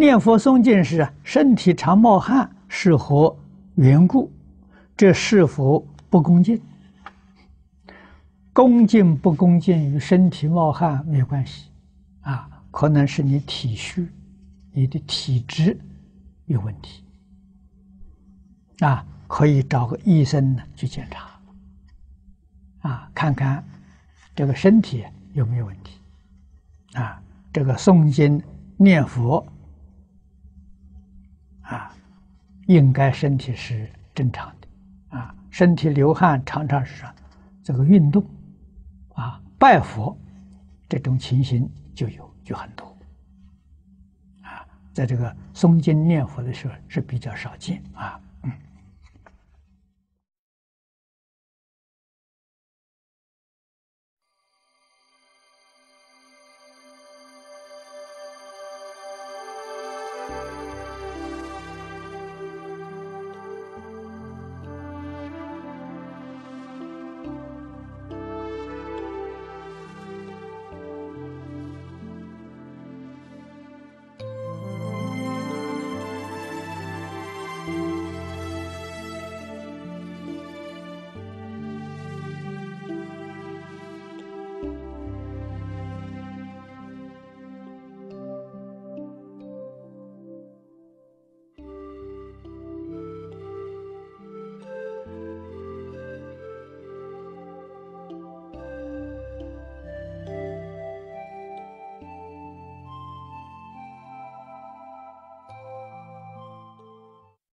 念佛诵经时啊，身体常冒汗是何缘故？这是否不恭敬？恭敬不恭敬与身体冒汗没有关系，啊，可能是你体虚，你的体质有问题，啊，可以找个医生呢去检查，啊，看看这个身体有没有问题，啊，这个诵经念佛，啊，应该身体是正常的，啊，身体流汗常常是啥这个运动。啊，拜佛这种情形就有就很多，啊，在这个诵经念佛的时候是比较少见啊。嗯